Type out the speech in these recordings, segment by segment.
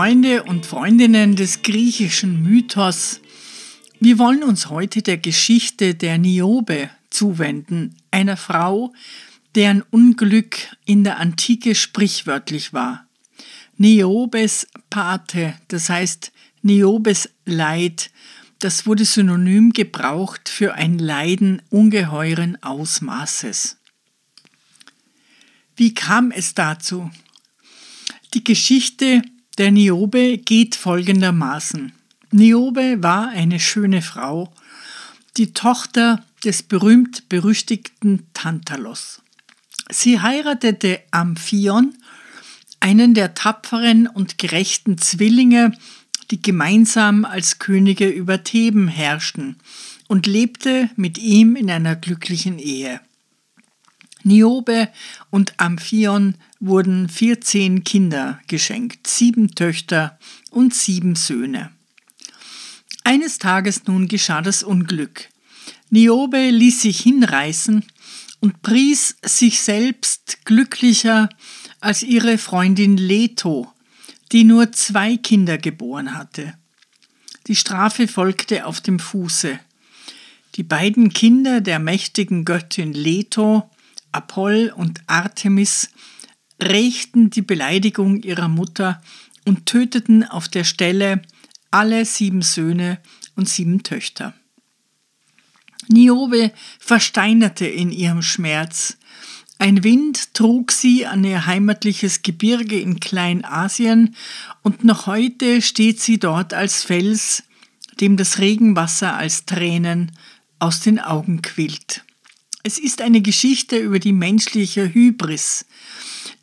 Freunde und Freundinnen des griechischen Mythos, wir wollen uns heute der Geschichte der Niobe zuwenden, einer Frau, deren Unglück in der Antike sprichwörtlich war. Niobes Pate, das heißt Niobes Leid, das wurde synonym gebraucht für ein Leiden ungeheuren Ausmaßes. Wie kam es dazu? Die Geschichte der Niobe geht folgendermaßen. Niobe war eine schöne Frau, die Tochter des berühmt-berüchtigten Tantalos. Sie heiratete Amphion, einen der tapferen und gerechten Zwillinge, die gemeinsam als Könige über Theben herrschten, und lebte mit ihm in einer glücklichen Ehe. Niobe und Amphion wurden 14 Kinder geschenkt, sieben Töchter und sieben Söhne. Eines Tages nun geschah das Unglück. Niobe ließ sich hinreißen und pries sich selbst glücklicher als ihre Freundin Leto, die nur zwei Kinder geboren hatte. Die Strafe folgte auf dem Fuße. Die beiden Kinder der mächtigen Göttin Leto, Apoll und Artemis, rächten die Beleidigung ihrer Mutter und töteten auf der Stelle alle sieben Söhne und sieben Töchter. Niobe versteinerte in ihrem Schmerz. Ein Wind trug sie an ihr heimatliches Gebirge in Kleinasien und noch heute steht sie dort als Fels, dem das Regenwasser als Tränen aus den Augen quillt. Es ist eine Geschichte über die menschliche Hybris,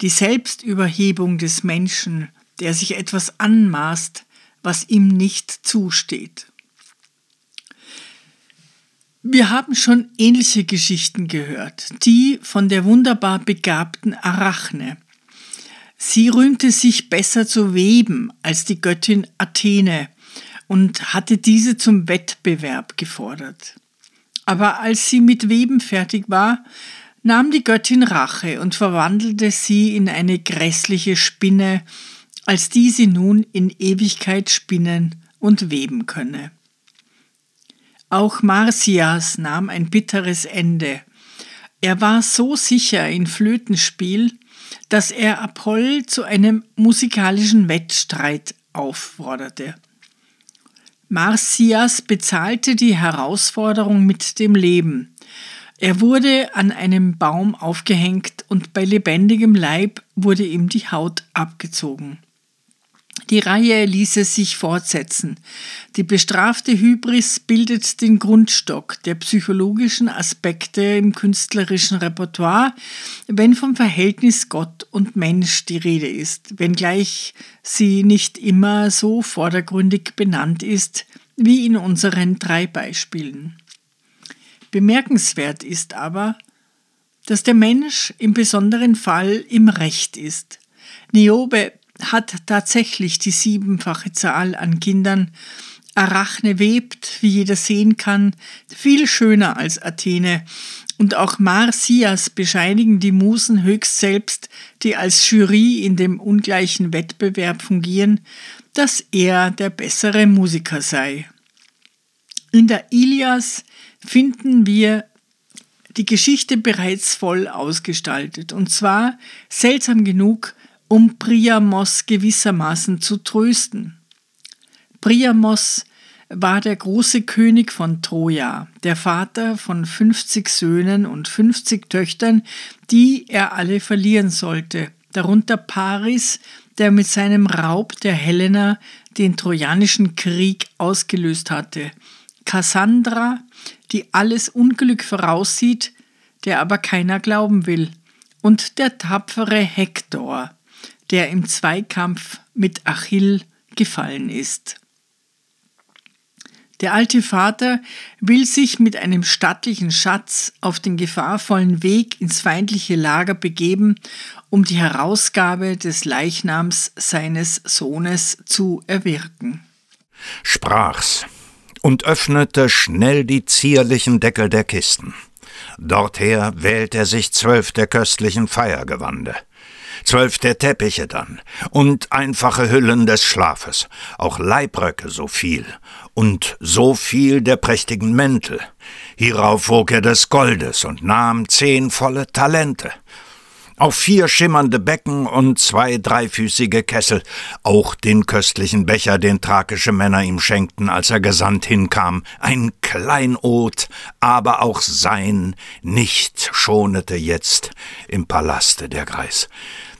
die Selbstüberhebung des Menschen, der sich etwas anmaßt, was ihm nicht zusteht. Wir haben schon ähnliche Geschichten gehört, die von der wunderbar begabten Arachne. Sie rühmte sich besser zu weben als die Göttin Athene und hatte diese zum Wettbewerb gefordert. Aber als sie mit Weben fertig war, nahm die Göttin Rache und verwandelte sie in eine grässliche Spinne, als die sie nun in Ewigkeit spinnen und weben könne. Auch Marcias nahm ein bitteres Ende. Er war so sicher in Flötenspiel, dass er Apoll zu einem musikalischen Wettstreit aufforderte. Marcias bezahlte die Herausforderung mit dem Leben, er wurde an einem Baum aufgehängt und bei lebendigem Leib wurde ihm die Haut abgezogen. Die Reihe ließe sich fortsetzen. Die bestrafte Hybris bildet den Grundstock der psychologischen Aspekte im künstlerischen Repertoire, wenn vom Verhältnis Gott und Mensch die Rede ist, wenngleich sie nicht immer so vordergründig benannt ist wie in unseren drei Beispielen. Bemerkenswert ist aber, dass der Mensch im besonderen Fall im Recht ist. Niobe hat tatsächlich die siebenfache Zahl an Kindern. Arachne webt, wie jeder sehen kann, viel schöner als Athene. Und auch Marcias bescheinigen die Musen höchst selbst, die als Jury in dem ungleichen Wettbewerb fungieren, dass er der bessere Musiker sei. In der Ilias finden wir die Geschichte bereits voll ausgestaltet. Und zwar seltsam genug, um Priamos gewissermaßen zu trösten. Priamos war der große König von Troja, der Vater von 50 Söhnen und 50 Töchtern, die er alle verlieren sollte, darunter Paris, der mit seinem Raub der Helena den Trojanischen Krieg ausgelöst hatte, Cassandra, die alles Unglück voraussieht, der aber keiner glauben will, und der tapfere Hektor, der im Zweikampf mit Achill gefallen ist. Der alte Vater will sich mit einem stattlichen Schatz auf den gefahrvollen Weg ins feindliche Lager begeben, um die Herausgabe des Leichnams seines Sohnes zu erwirken. Sprach's und öffnete schnell die zierlichen Deckel der Kisten. Dorther wählt er sich zwölf der köstlichen Feiergewande zwölf der Teppiche dann und einfache Hüllen des Schlafes, auch Leibröcke so viel und so viel der prächtigen Mäntel. Hierauf wog er des Goldes und nahm zehn volle Talente, auch vier schimmernde Becken und zwei dreifüßige Kessel, auch den köstlichen Becher, den thrakische Männer ihm schenkten, als er gesandt hinkam, ein Kleinod, aber auch sein nicht schonete jetzt im Palaste der Greis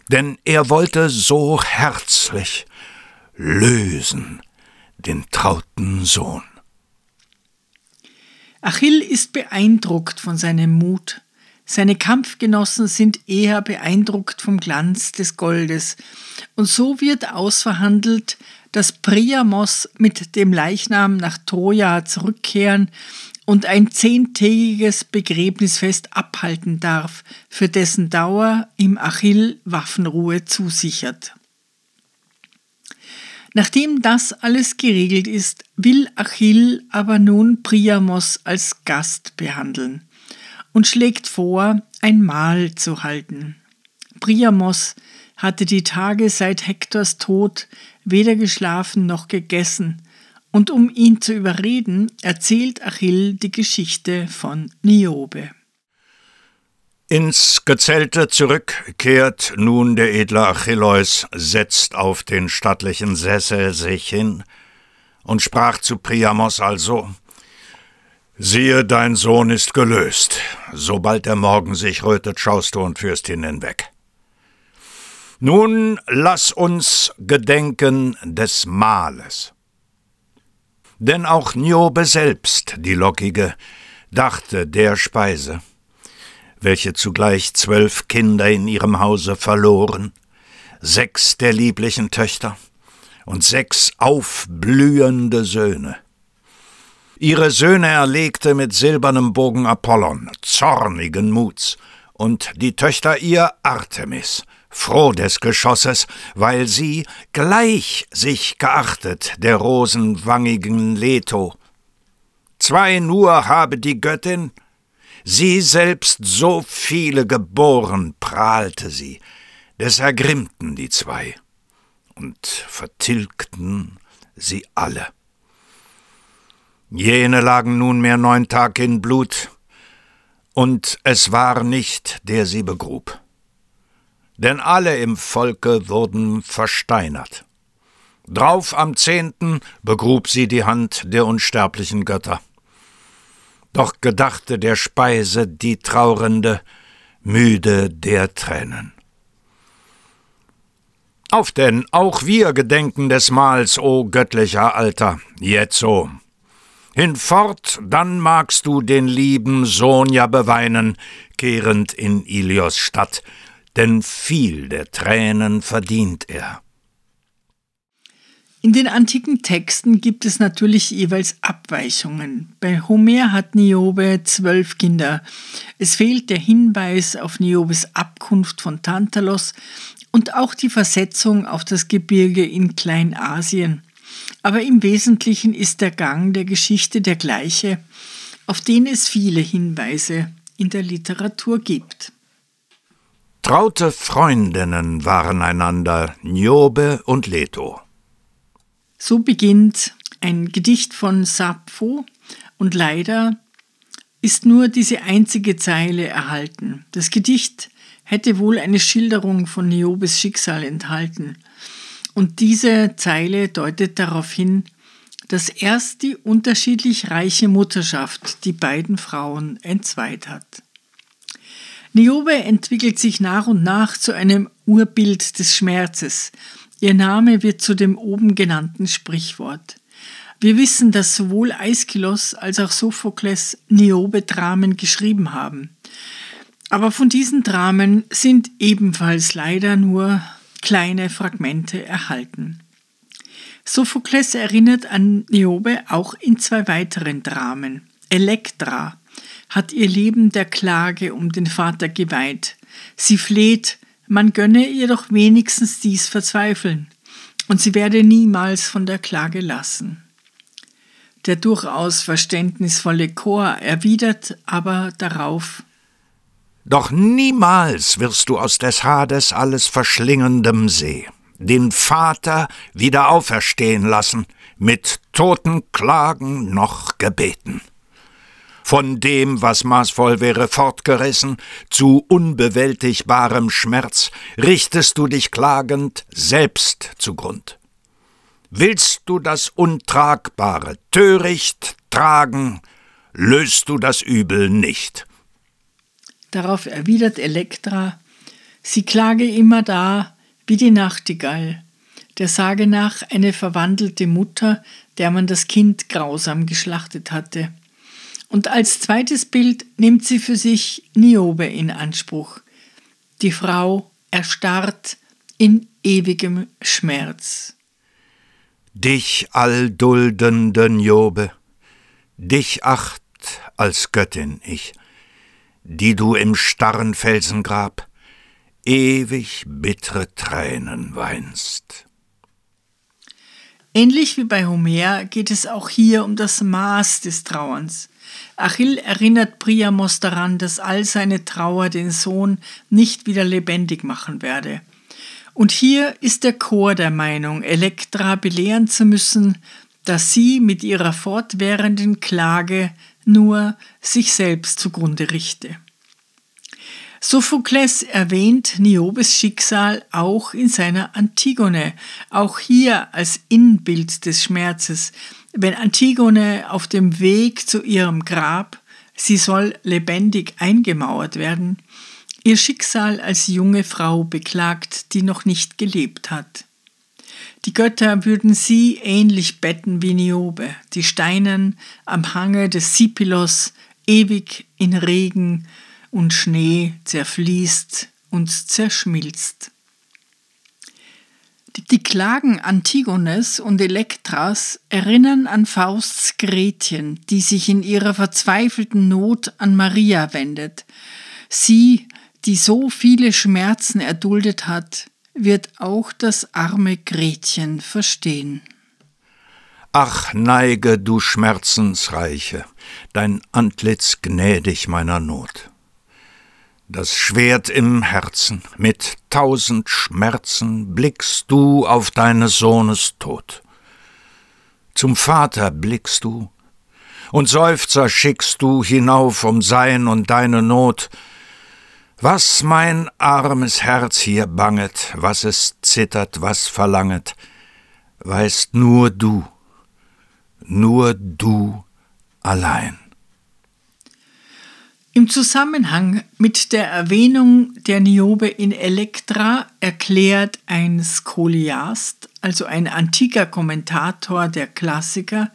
denn er wollte so herzlich lösen den trauten Sohn. Achill ist beeindruckt von seinem Mut. Seine Kampfgenossen sind eher beeindruckt vom Glanz des Goldes. Und so wird ausverhandelt, dass Priamos mit dem Leichnam nach Troja zurückkehren und ein zehntägiges Begräbnisfest abhalten darf, für dessen Dauer ihm Achill Waffenruhe zusichert. Nachdem das alles geregelt ist, will Achill aber nun Priamos als Gast behandeln und schlägt vor, ein Mahl zu halten. Priamos hatte die Tage seit Hektors Tod weder geschlafen noch gegessen, und um ihn zu überreden, erzählt Achill die Geschichte von Niobe. Ins Gezelte zurück kehrt nun der edle Achilleus, setzt auf den stattlichen Sessel sich hin und sprach zu Priamos also: Siehe, dein Sohn ist gelöst. Sobald der Morgen sich rötet, schaust du und führst ihn hinweg. Nun lass uns gedenken des Mahles. Denn auch Niobe selbst, die Lockige, dachte der Speise, welche zugleich zwölf Kinder in ihrem Hause verloren, sechs der lieblichen Töchter und sechs aufblühende Söhne. Ihre Söhne erlegte mit silbernem Bogen Apollon, zornigen Muts, und die Töchter ihr Artemis, froh des Geschosses, weil sie gleich sich geachtet der rosenwangigen Leto. Zwei nur habe die Göttin, sie selbst so viele geboren, prahlte sie, des ergrimmten die zwei und vertilgten sie alle. Jene lagen nunmehr neun Tag in Blut, und es war nicht, der sie begrub denn alle im Volke wurden versteinert. Drauf am zehnten begrub sie die Hand der unsterblichen Götter. Doch gedachte der Speise die Traurende, müde der Tränen. Auf denn, auch wir gedenken des Mahls, o göttlicher Alter, jetzo. Hinfort, dann magst du den lieben Sohn ja beweinen, kehrend in Ilios Stadt, denn viel der Tränen verdient er. In den antiken Texten gibt es natürlich jeweils Abweichungen. Bei Homer hat Niobe zwölf Kinder. Es fehlt der Hinweis auf Niobes Abkunft von Tantalos und auch die Versetzung auf das Gebirge in Kleinasien. Aber im Wesentlichen ist der Gang der Geschichte der gleiche, auf den es viele Hinweise in der Literatur gibt. Traute Freundinnen waren einander Niobe und Leto. So beginnt ein Gedicht von Sappho und leider ist nur diese einzige Zeile erhalten. Das Gedicht hätte wohl eine Schilderung von Niobes Schicksal enthalten. Und diese Zeile deutet darauf hin, dass erst die unterschiedlich reiche Mutterschaft die beiden Frauen entzweit hat. Niobe entwickelt sich nach und nach zu einem Urbild des Schmerzes. Ihr Name wird zu dem oben genannten Sprichwort. Wir wissen, dass sowohl Aeschylus als auch Sophokles Niobe-Dramen geschrieben haben. Aber von diesen Dramen sind ebenfalls leider nur kleine Fragmente erhalten. Sophokles erinnert an Niobe auch in zwei weiteren Dramen. Elektra hat ihr Leben der Klage um den Vater geweiht. Sie fleht, man gönne ihr doch wenigstens dies Verzweifeln, und sie werde niemals von der Klage lassen. Der durchaus verständnisvolle Chor erwidert aber darauf Doch niemals wirst du aus des Hades alles verschlingendem See den Vater wieder auferstehen lassen, mit toten Klagen noch gebeten. Von dem, was maßvoll wäre, fortgerissen, zu unbewältigbarem Schmerz, richtest du dich klagend selbst zugrund. Willst du das Untragbare töricht tragen, löst du das Übel nicht. Darauf erwidert Elektra, sie klage immer da, wie die Nachtigall, der Sage nach eine verwandelte Mutter, der man das Kind grausam geschlachtet hatte. Und als zweites Bild nimmt sie für sich Niobe in Anspruch. Die Frau erstarrt in ewigem Schmerz. Dich allduldende Niobe, dich acht als Göttin ich, die du im starren Felsengrab ewig bittere Tränen weinst. Ähnlich wie bei Homer geht es auch hier um das Maß des Trauerns. Achill erinnert Priamos daran, dass all seine Trauer den Sohn nicht wieder lebendig machen werde. Und hier ist der Chor der Meinung, Elektra belehren zu müssen, dass sie mit ihrer fortwährenden Klage nur sich selbst zugrunde richte. Sophokles erwähnt Niobes Schicksal auch in seiner Antigone, auch hier als Inbild des Schmerzes. Wenn Antigone auf dem Weg zu ihrem Grab, sie soll lebendig eingemauert werden, ihr Schicksal als junge Frau beklagt, die noch nicht gelebt hat. Die Götter würden sie ähnlich betten wie Niobe, die Steinen am Hange des Sipilos, ewig in Regen, und Schnee zerfließt und zerschmilzt. Die Klagen Antigones und Elektras erinnern an Fausts Gretchen, die sich in ihrer verzweifelten Not an Maria wendet. Sie, die so viele Schmerzen erduldet hat, wird auch das arme Gretchen verstehen. Ach, neige, du Schmerzensreiche, dein Antlitz gnädig meiner Not das Schwert im Herzen, mit tausend Schmerzen blickst du auf deines Sohnes Tod. Zum Vater blickst du, und Seufzer schickst du hinauf um sein und deine Not. Was mein armes Herz hier banget, was es zittert, was verlanget, weißt nur du, nur du allein. Im Zusammenhang mit der Erwähnung der Niobe in Elektra erklärt ein Skoliast, also ein antiker Kommentator der Klassiker,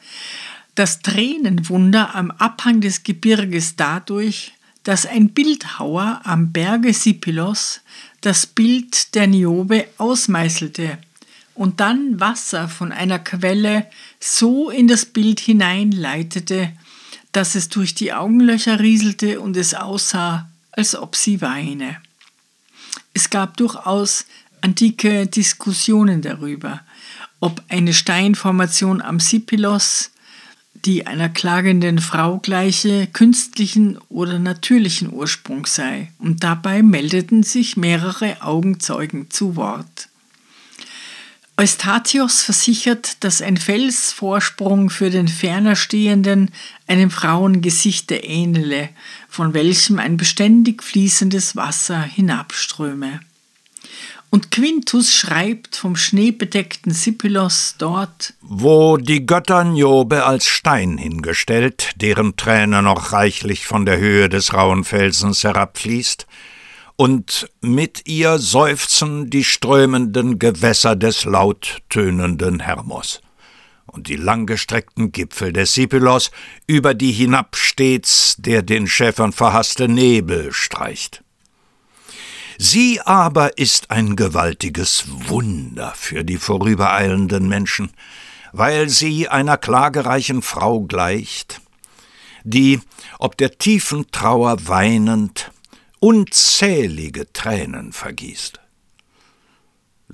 das Tränenwunder am Abhang des Gebirges dadurch, dass ein Bildhauer am Berge Sipilos das Bild der Niobe ausmeißelte und dann Wasser von einer Quelle so in das Bild hineinleitete, dass es durch die Augenlöcher rieselte und es aussah, als ob sie weine. Es gab durchaus antike Diskussionen darüber, ob eine Steinformation am Sipilos, die einer klagenden Frau gleiche, künstlichen oder natürlichen Ursprung sei, und dabei meldeten sich mehrere Augenzeugen zu Wort. Eustatios versichert, dass ein Felsvorsprung für den ferner Stehenden einem Frauengesichte ähnele, von welchem ein beständig fließendes Wasser hinabströme. Und Quintus schreibt vom schneebedeckten Sipylos dort, wo die Götter Niobe als Stein hingestellt, deren Träne noch reichlich von der Höhe des rauen Felsens herabfließt, und mit ihr seufzen die strömenden Gewässer des lauttönenden Hermos. Und die langgestreckten Gipfel des Sipylos, über die hinab stets der den Schäfern verhasste Nebel streicht. Sie aber ist ein gewaltiges Wunder für die vorübereilenden Menschen, weil sie einer klagereichen Frau gleicht, die, ob der tiefen Trauer weinend, unzählige Tränen vergießt.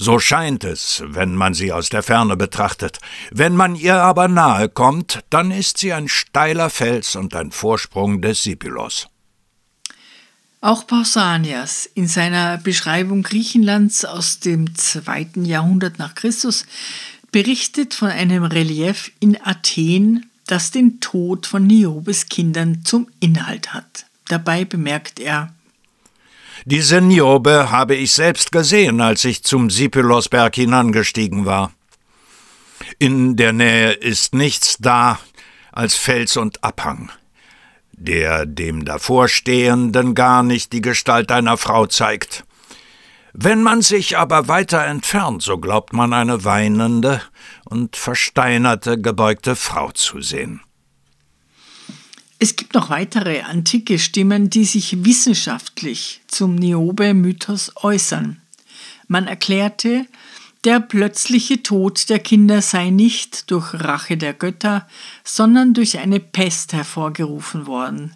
So scheint es, wenn man sie aus der Ferne betrachtet. Wenn man ihr aber nahe kommt, dann ist sie ein steiler Fels und ein Vorsprung des Sipylos. Auch Pausanias in seiner Beschreibung Griechenlands aus dem zweiten Jahrhundert nach Christus berichtet von einem Relief in Athen, das den Tod von Niobes Kindern zum Inhalt hat. Dabei bemerkt er, diese Niobe habe ich selbst gesehen, als ich zum Sipylosberg hinangestiegen war. In der Nähe ist nichts da als Fels und Abhang, der dem Davorstehenden gar nicht die Gestalt einer Frau zeigt. Wenn man sich aber weiter entfernt, so glaubt man eine weinende und versteinerte, gebeugte Frau zu sehen. Es gibt noch weitere antike Stimmen, die sich wissenschaftlich zum Niobe-Mythos äußern. Man erklärte, der plötzliche Tod der Kinder sei nicht durch Rache der Götter, sondern durch eine Pest hervorgerufen worden.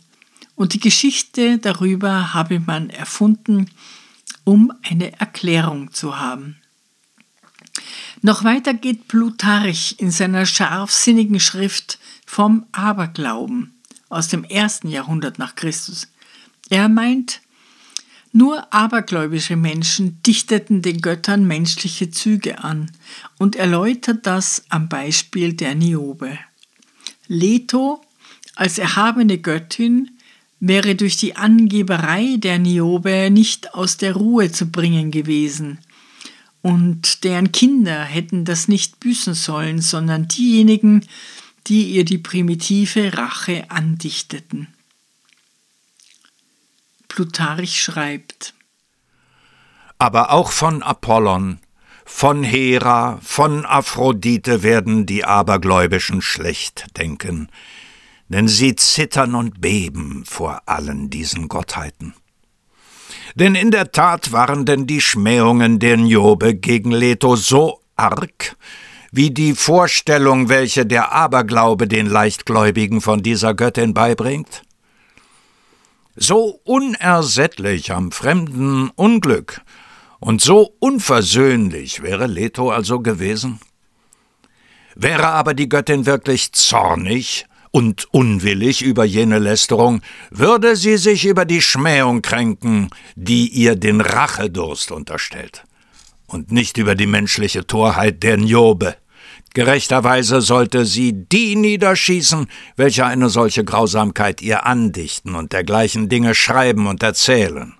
Und die Geschichte darüber habe man erfunden, um eine Erklärung zu haben. Noch weiter geht Plutarch in seiner scharfsinnigen Schrift vom Aberglauben aus dem ersten Jahrhundert nach Christus. Er meint, nur abergläubische Menschen dichteten den Göttern menschliche Züge an und erläutert das am Beispiel der Niobe. Leto als erhabene Göttin wäre durch die Angeberei der Niobe nicht aus der Ruhe zu bringen gewesen, und deren Kinder hätten das nicht büßen sollen, sondern diejenigen, die ihr die primitive Rache andichteten. Plutarch schreibt Aber auch von Apollon, von Hera, von Aphrodite werden die Abergläubischen schlecht denken, denn sie zittern und beben vor allen diesen Gottheiten. Denn in der Tat waren denn die Schmähungen der Niobe gegen Leto so arg, wie die Vorstellung, welche der Aberglaube den Leichtgläubigen von dieser Göttin beibringt? So unersättlich am fremden Unglück und so unversöhnlich wäre Leto also gewesen? Wäre aber die Göttin wirklich zornig und unwillig über jene Lästerung, würde sie sich über die Schmähung kränken, die ihr den Rachedurst unterstellt, und nicht über die menschliche Torheit der Niobe. Gerechterweise sollte sie die niederschießen, welche eine solche Grausamkeit ihr andichten und dergleichen Dinge schreiben und erzählen.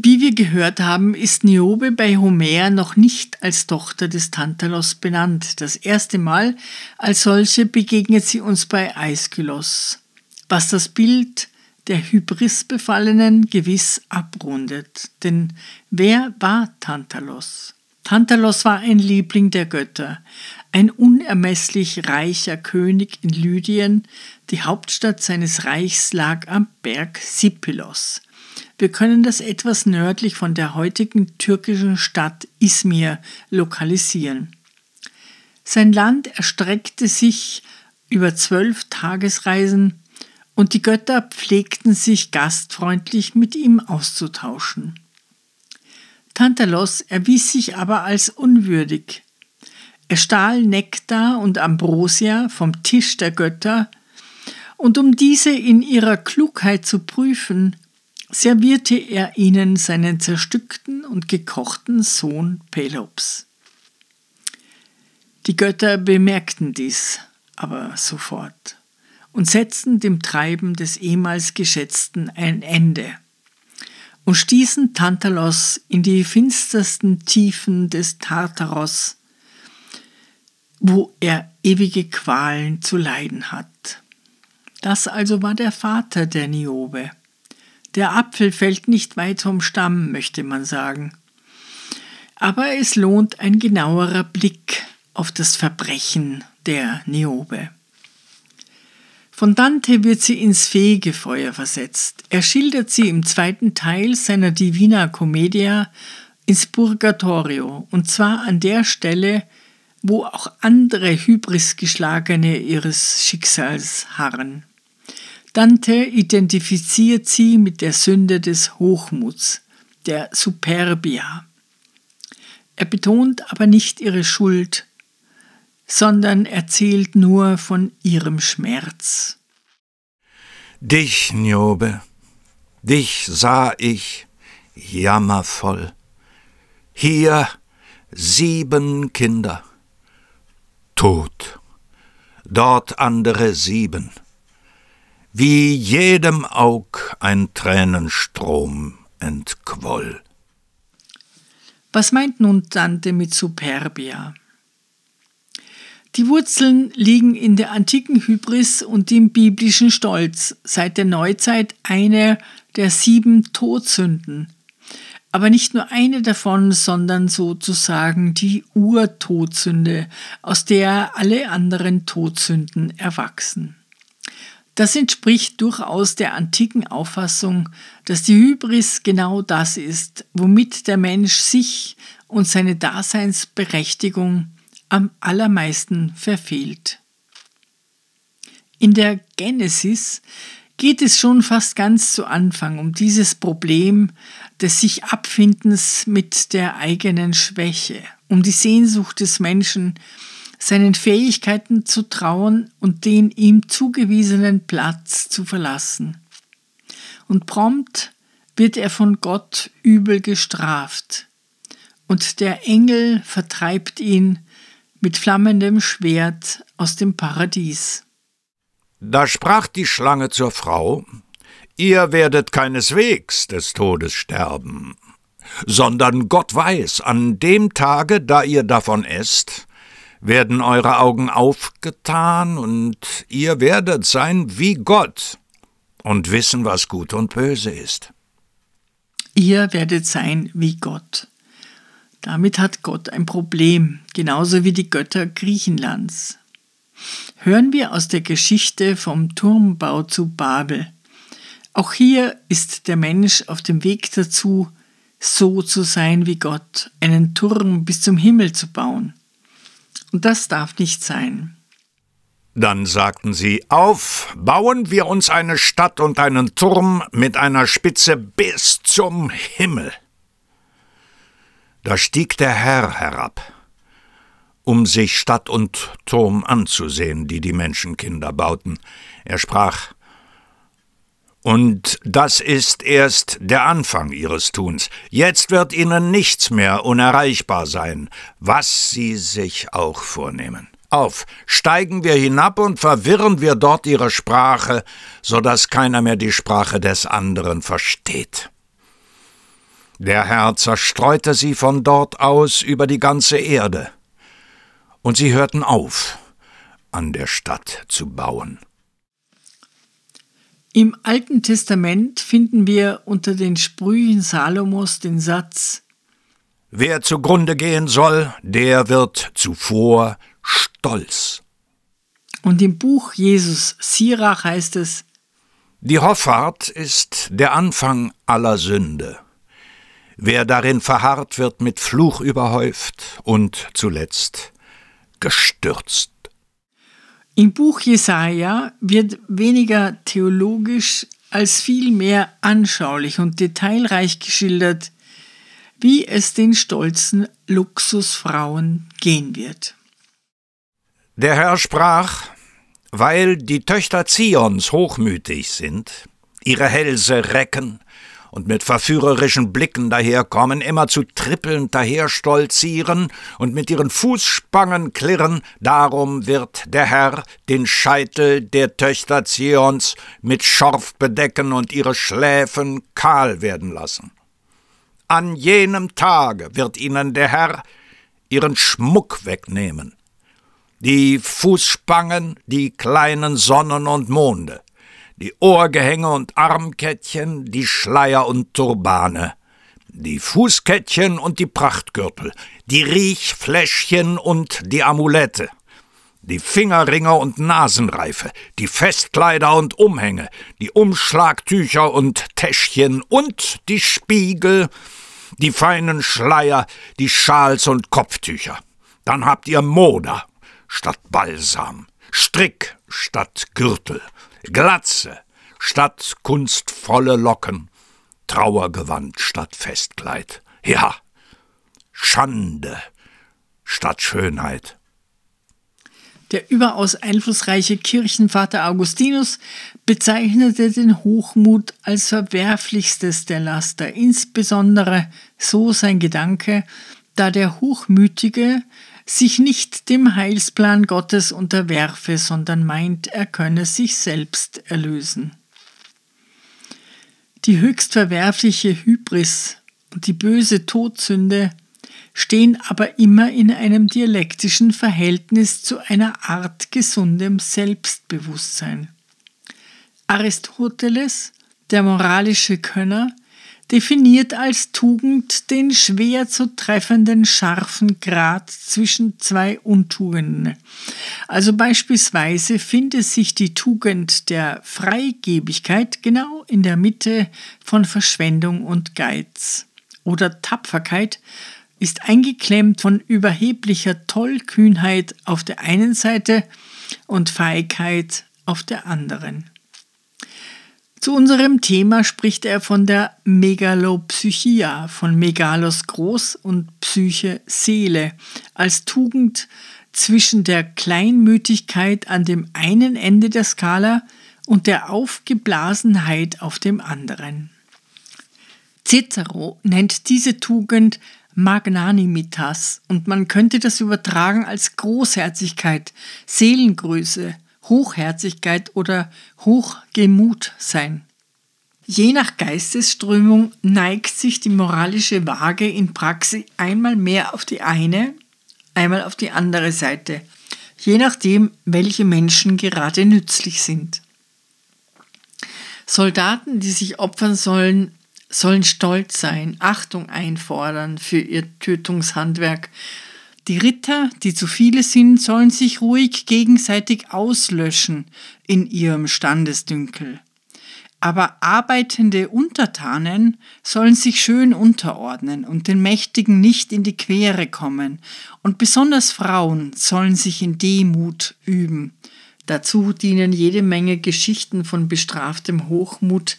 Wie wir gehört haben, ist Niobe bei Homer noch nicht als Tochter des Tantalos benannt. Das erste Mal als solche begegnet sie uns bei Aeschylos, was das Bild der Hybris-Befallenen gewiss abrundet. Denn wer war Tantalos? Tantalos war ein Liebling der Götter, ein unermesslich reicher König in Lydien, die Hauptstadt seines Reichs lag am Berg Sipylos. Wir können das etwas nördlich von der heutigen türkischen Stadt Izmir lokalisieren. Sein Land erstreckte sich über zwölf Tagesreisen und die Götter pflegten sich gastfreundlich mit ihm auszutauschen. Tantalos erwies sich aber als unwürdig. Er stahl Nektar und Ambrosia vom Tisch der Götter, und um diese in ihrer Klugheit zu prüfen, servierte er ihnen seinen zerstückten und gekochten Sohn Pelops. Die Götter bemerkten dies aber sofort und setzten dem Treiben des ehemals Geschätzten ein Ende und stießen Tantalos in die finstersten Tiefen des Tartaros, wo er ewige Qualen zu leiden hat. Das also war der Vater der Niobe. Der Apfel fällt nicht weit vom Stamm, möchte man sagen. Aber es lohnt ein genauerer Blick auf das Verbrechen der Niobe. Von Dante wird sie ins Fegefeuer versetzt. Er schildert sie im zweiten Teil seiner Divina Commedia ins Purgatorio, und zwar an der Stelle, wo auch andere Hybrisgeschlagene ihres Schicksals harren. Dante identifiziert sie mit der Sünde des Hochmuts, der Superbia. Er betont aber nicht ihre Schuld, sondern erzählt nur von ihrem Schmerz. Dich, Niobe, dich sah ich jammervoll. Hier sieben Kinder, tot, dort andere sieben, wie jedem Aug ein Tränenstrom entquoll. Was meint nun Dante mit Superbia? Die Wurzeln liegen in der antiken Hybris und dem biblischen Stolz, seit der Neuzeit eine der sieben Todsünden. Aber nicht nur eine davon, sondern sozusagen die Urtodsünde, aus der alle anderen Todsünden erwachsen. Das entspricht durchaus der antiken Auffassung, dass die Hybris genau das ist, womit der Mensch sich und seine Daseinsberechtigung am allermeisten verfehlt. In der Genesis geht es schon fast ganz zu Anfang um dieses Problem des sich Abfindens mit der eigenen Schwäche, um die Sehnsucht des Menschen, seinen Fähigkeiten zu trauen und den ihm zugewiesenen Platz zu verlassen. Und prompt wird er von Gott übel gestraft, und der Engel vertreibt ihn mit flammendem Schwert aus dem Paradies. Da sprach die Schlange zur Frau, Ihr werdet keineswegs des Todes sterben, sondern Gott weiß, an dem Tage, da ihr davon esst, werden eure Augen aufgetan und ihr werdet sein wie Gott und wissen, was gut und böse ist. Ihr werdet sein wie Gott. Damit hat Gott ein Problem, genauso wie die Götter Griechenlands. Hören wir aus der Geschichte vom Turmbau zu Babel. Auch hier ist der Mensch auf dem Weg dazu, so zu sein wie Gott, einen Turm bis zum Himmel zu bauen. Und das darf nicht sein. Dann sagten sie, auf, bauen wir uns eine Stadt und einen Turm mit einer Spitze bis zum Himmel. Da stieg der Herr herab, um sich Stadt und Turm anzusehen, die die Menschenkinder bauten. Er sprach, und das ist erst der Anfang ihres Tuns. Jetzt wird ihnen nichts mehr unerreichbar sein, was sie sich auch vornehmen. Auf, steigen wir hinab und verwirren wir dort ihre Sprache, so dass keiner mehr die Sprache des anderen versteht. Der Herr zerstreute sie von dort aus über die ganze Erde, und sie hörten auf, an der Stadt zu bauen. Im Alten Testament finden wir unter den Sprüchen Salomos den Satz Wer zugrunde gehen soll, der wird zuvor stolz. Und im Buch Jesus Sirach heißt es Die Hoffart ist der Anfang aller Sünde. Wer darin verharrt, wird mit Fluch überhäuft und zuletzt gestürzt. Im Buch Jesaja wird weniger theologisch als vielmehr anschaulich und detailreich geschildert, wie es den stolzen Luxusfrauen gehen wird. Der Herr sprach, weil die Töchter Zions hochmütig sind, ihre Hälse recken und mit verführerischen Blicken daherkommen, immer zu trippelnd daherstolzieren und mit ihren Fußspangen klirren, darum wird der Herr den Scheitel der Töchter Zions mit Schorf bedecken und ihre Schläfen kahl werden lassen. An jenem Tage wird ihnen der Herr ihren Schmuck wegnehmen, die Fußspangen, die kleinen Sonnen und Monde, die Ohrgehänge und Armkettchen, die Schleier und Turbane, die Fußkettchen und die Prachtgürtel, die Riechfläschchen und die Amulette, die Fingerringe und Nasenreife, die Festkleider und Umhänge, die Umschlagtücher und Täschchen und die Spiegel, die feinen Schleier, die Schals und Kopftücher. Dann habt ihr Moder statt Balsam, Strick statt Gürtel, Glatze statt kunstvolle Locken, Trauergewand statt Festkleid. Ja, Schande statt Schönheit. Der überaus einflussreiche Kirchenvater Augustinus bezeichnete den Hochmut als verwerflichstes der Laster, insbesondere so sein Gedanke, da der Hochmütige sich nicht dem Heilsplan Gottes unterwerfe, sondern meint, er könne sich selbst erlösen. Die höchst verwerfliche Hybris und die böse Todsünde stehen aber immer in einem dialektischen Verhältnis zu einer Art gesundem Selbstbewusstsein. Aristoteles, der moralische Könner, definiert als Tugend den schwer zu treffenden scharfen Grad zwischen zwei Untugenden. Also beispielsweise findet sich die Tugend der Freigebigkeit genau in der Mitte von Verschwendung und Geiz. Oder Tapferkeit ist eingeklemmt von überheblicher Tollkühnheit auf der einen Seite und Feigheit auf der anderen. Zu unserem Thema spricht er von der Megalopsychia, von Megalos Groß und Psyche Seele, als Tugend zwischen der Kleinmütigkeit an dem einen Ende der Skala und der Aufgeblasenheit auf dem anderen. Cicero nennt diese Tugend Magnanimitas und man könnte das übertragen als Großherzigkeit, Seelengröße, Hochherzigkeit oder Hochgemut sein. Je nach Geistesströmung neigt sich die moralische Waage in Praxis einmal mehr auf die eine, einmal auf die andere Seite, je nachdem, welche Menschen gerade nützlich sind. Soldaten, die sich opfern sollen, sollen stolz sein, Achtung einfordern für ihr Tötungshandwerk die Ritter, die zu viele sind, sollen sich ruhig gegenseitig auslöschen in ihrem Standesdünkel. Aber arbeitende Untertanen sollen sich schön unterordnen und den Mächtigen nicht in die Quere kommen, und besonders Frauen sollen sich in Demut üben. Dazu dienen jede Menge Geschichten von bestraftem Hochmut,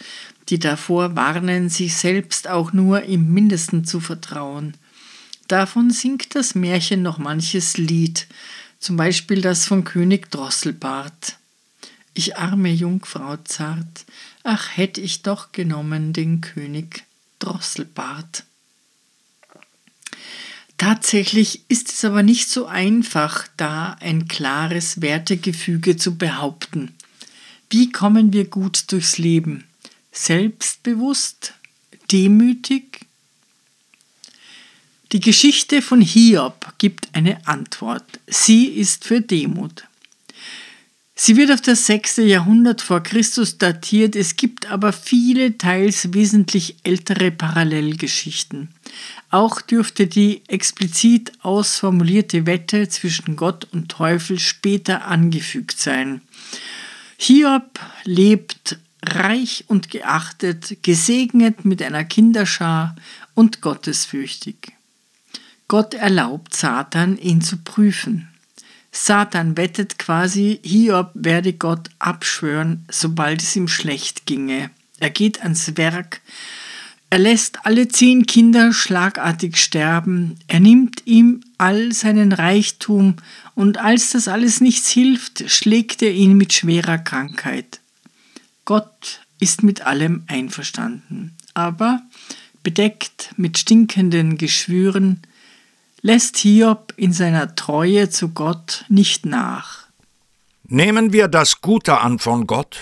die davor warnen, sich selbst auch nur im mindesten zu vertrauen. Davon singt das Märchen noch manches Lied, zum Beispiel das von König Drosselbart. Ich arme Jungfrau zart, ach hätt ich doch genommen den König Drosselbart. Tatsächlich ist es aber nicht so einfach, da ein klares Wertegefüge zu behaupten. Wie kommen wir gut durchs Leben? Selbstbewusst, demütig, die Geschichte von Hiob gibt eine Antwort. Sie ist für Demut. Sie wird auf das 6. Jahrhundert vor Christus datiert, es gibt aber viele teils wesentlich ältere Parallelgeschichten. Auch dürfte die explizit ausformulierte Wette zwischen Gott und Teufel später angefügt sein. Hiob lebt reich und geachtet, gesegnet mit einer Kinderschar und gottesfürchtig. Gott erlaubt Satan, ihn zu prüfen. Satan wettet quasi, Hiob werde Gott abschwören, sobald es ihm schlecht ginge. Er geht ans Werk, er lässt alle zehn Kinder schlagartig sterben, er nimmt ihm all seinen Reichtum, und als das alles nichts hilft, schlägt er ihn mit schwerer Krankheit. Gott ist mit allem einverstanden, aber bedeckt mit stinkenden Geschwüren lässt Hiob in seiner Treue zu Gott nicht nach. Nehmen wir das Gute an von Gott?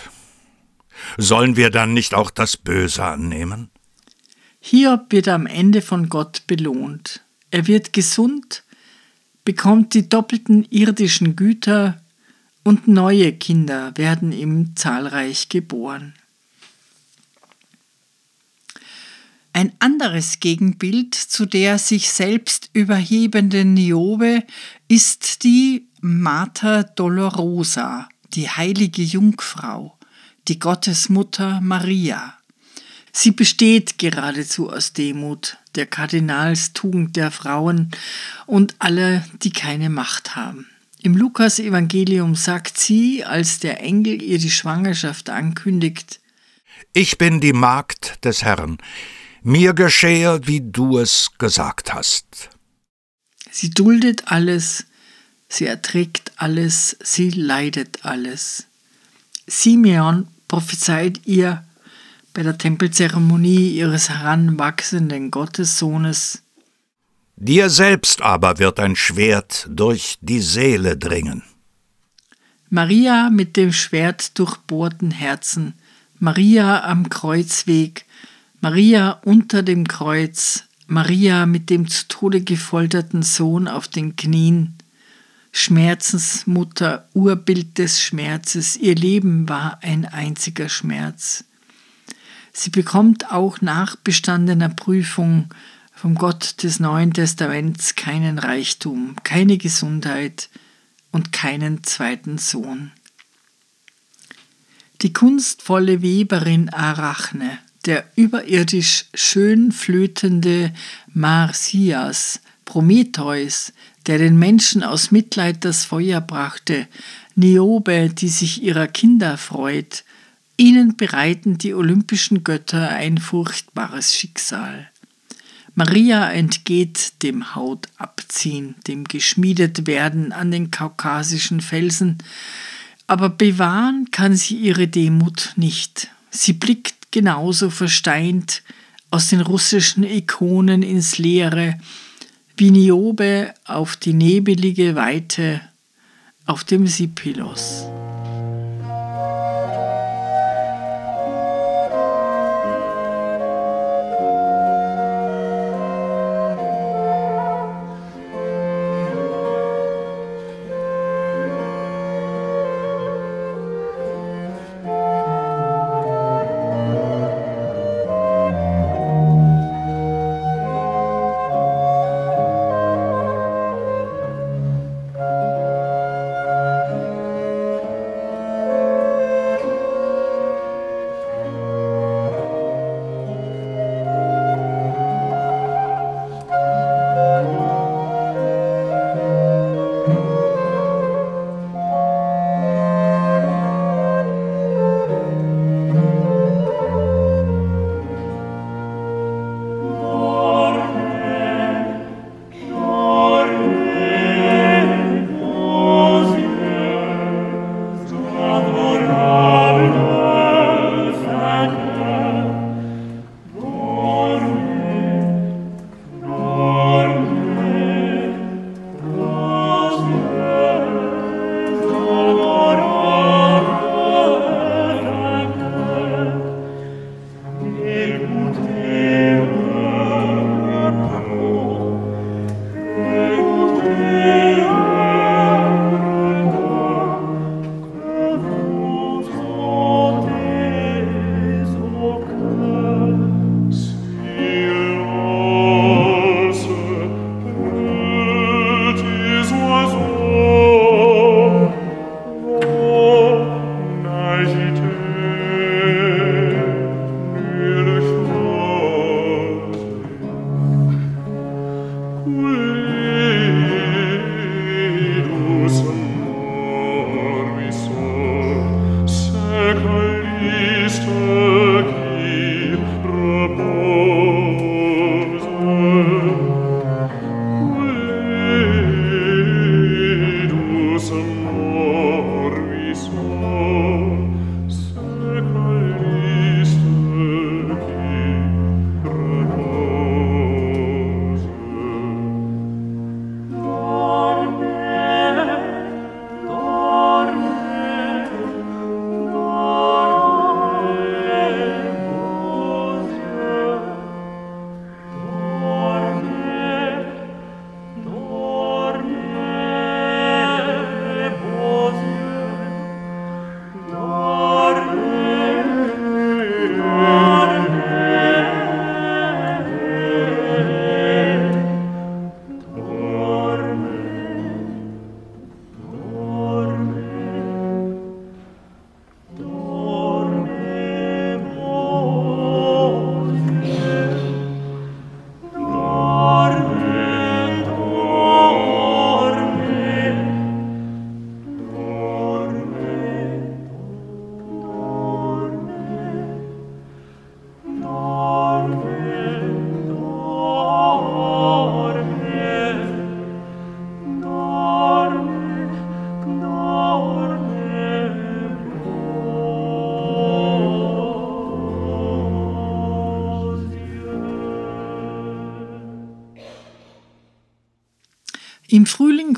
Sollen wir dann nicht auch das Böse annehmen? Hiob wird am Ende von Gott belohnt. Er wird gesund, bekommt die doppelten irdischen Güter und neue Kinder werden ihm zahlreich geboren. Ein anderes Gegenbild zu der sich selbst überhebenden Niobe ist die Mater Dolorosa, die heilige Jungfrau, die Gottesmutter Maria. Sie besteht geradezu aus Demut, der Kardinalstugend der Frauen und aller, die keine Macht haben. Im Lukas-Evangelium sagt sie, als der Engel ihr die Schwangerschaft ankündigt: Ich bin die Magd des Herrn. Mir geschehe, wie du es gesagt hast. Sie duldet alles, sie erträgt alles, sie leidet alles. Simeon prophezeit ihr bei der Tempelzeremonie ihres heranwachsenden Gottessohnes Dir selbst aber wird ein Schwert durch die Seele dringen. Maria mit dem Schwert durchbohrten Herzen, Maria am Kreuzweg, Maria unter dem Kreuz, Maria mit dem zu Tode gefolterten Sohn auf den Knien, Schmerzensmutter, Urbild des Schmerzes, ihr Leben war ein einziger Schmerz. Sie bekommt auch nach bestandener Prüfung vom Gott des Neuen Testaments keinen Reichtum, keine Gesundheit und keinen zweiten Sohn. Die kunstvolle Weberin Arachne, der überirdisch schön flötende Marsias, Prometheus, der den Menschen aus Mitleid das Feuer brachte, Niobe, die sich ihrer Kinder freut, ihnen bereiten die olympischen Götter ein furchtbares Schicksal. Maria entgeht dem Hautabziehen, dem geschmiedet werden an den kaukasischen Felsen, aber bewahren kann sie ihre Demut nicht. Sie blickt genauso versteint aus den russischen Ikonen ins Leere, wie Niobe auf die nebelige Weite auf dem Sipilos.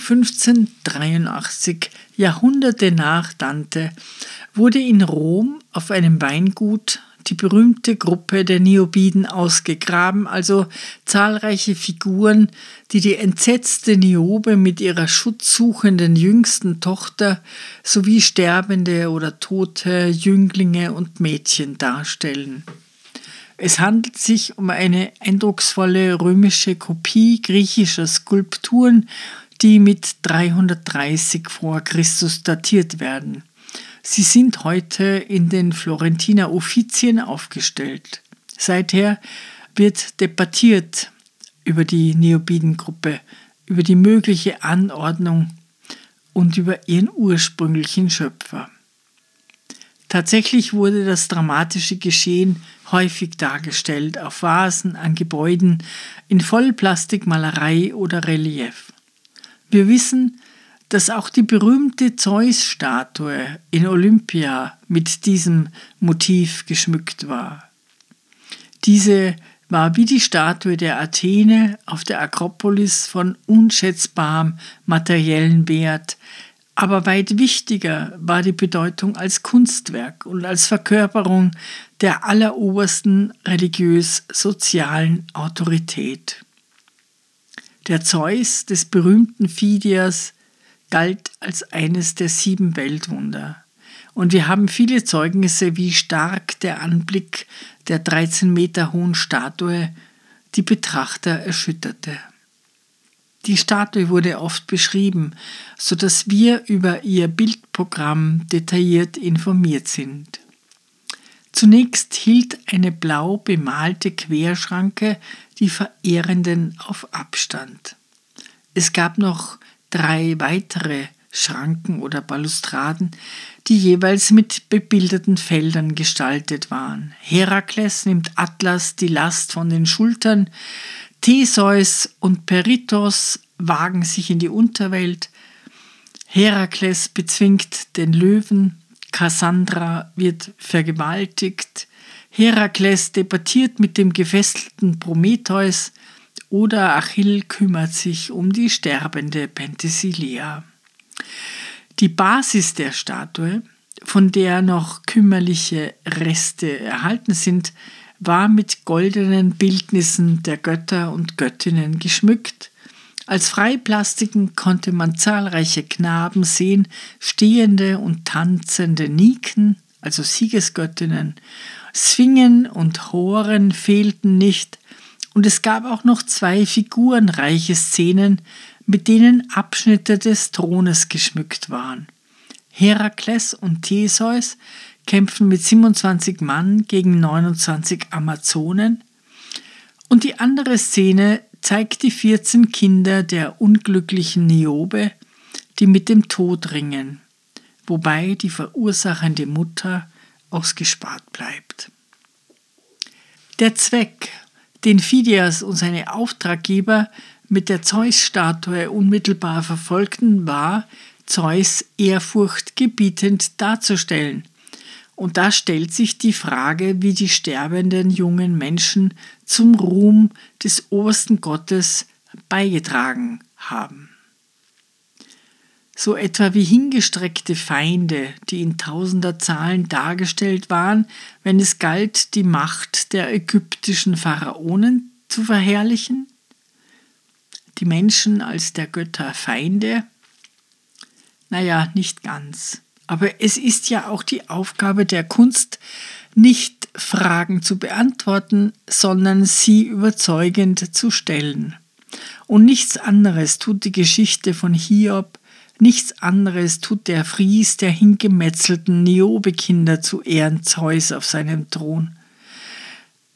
1583, Jahrhunderte nach Dante, wurde in Rom auf einem Weingut die berühmte Gruppe der Niobiden ausgegraben, also zahlreiche Figuren, die die entsetzte Niobe mit ihrer schutzsuchenden jüngsten Tochter sowie sterbende oder tote Jünglinge und Mädchen darstellen. Es handelt sich um eine eindrucksvolle römische Kopie griechischer Skulpturen, die mit 330 vor Christus datiert werden. Sie sind heute in den Florentiner Offizien aufgestellt. Seither wird debattiert über die Neobidengruppe, über die mögliche Anordnung und über ihren ursprünglichen Schöpfer. Tatsächlich wurde das dramatische Geschehen häufig dargestellt auf Vasen, an Gebäuden, in Vollplastikmalerei oder Relief. Wir wissen, dass auch die berühmte Zeus-Statue in Olympia mit diesem Motiv geschmückt war. Diese war wie die Statue der Athene auf der Akropolis von unschätzbarem materiellen Wert, aber weit wichtiger war die Bedeutung als Kunstwerk und als Verkörperung der allerobersten religiös-sozialen Autorität. Der Zeus des berühmten Phidias galt als eines der sieben Weltwunder. Und wir haben viele Zeugnisse, wie stark der Anblick der 13 Meter hohen Statue die Betrachter erschütterte. Die Statue wurde oft beschrieben, so dass wir über ihr Bildprogramm detailliert informiert sind. Zunächst hielt eine blau bemalte Querschranke die Verehrenden auf Abstand. Es gab noch drei weitere Schranken oder Balustraden, die jeweils mit bebildeten Feldern gestaltet waren. Herakles nimmt Atlas die Last von den Schultern, Theseus und Peritos wagen sich in die Unterwelt, Herakles bezwingt den Löwen, Kassandra wird vergewaltigt, Herakles debattiert mit dem gefesselten Prometheus, oder Achill kümmert sich um die sterbende Penthesilea. Die Basis der Statue, von der noch kümmerliche Reste erhalten sind, war mit goldenen Bildnissen der Götter und Göttinnen geschmückt. Als Freiplastiken konnte man zahlreiche Knaben sehen, stehende und tanzende Niken, also Siegesgöttinnen. Svingen und Horen fehlten nicht, und es gab auch noch zwei figurenreiche Szenen, mit denen Abschnitte des Thrones geschmückt waren. Herakles und Theseus kämpfen mit 27 Mann gegen 29 Amazonen und die andere Szene zeigt die 14 Kinder der unglücklichen Niobe, die mit dem Tod ringen, wobei die verursachende Mutter ausgespart bleibt. Der Zweck den Phidias und seine Auftraggeber mit der Zeus-Statue unmittelbar verfolgten, war, Zeus ehrfurchtgebietend darzustellen. Und da stellt sich die Frage, wie die sterbenden jungen Menschen zum Ruhm des obersten Gottes beigetragen haben so etwa wie hingestreckte Feinde, die in tausender Zahlen dargestellt waren, wenn es galt, die Macht der ägyptischen Pharaonen zu verherrlichen? Die Menschen als der Götter Feinde? Naja, nicht ganz. Aber es ist ja auch die Aufgabe der Kunst, nicht Fragen zu beantworten, sondern sie überzeugend zu stellen. Und nichts anderes tut die Geschichte von Hiob, Nichts anderes tut der Fries der hingemetzelten Niobe-Kinder zu Ehren Zeus auf seinem Thron.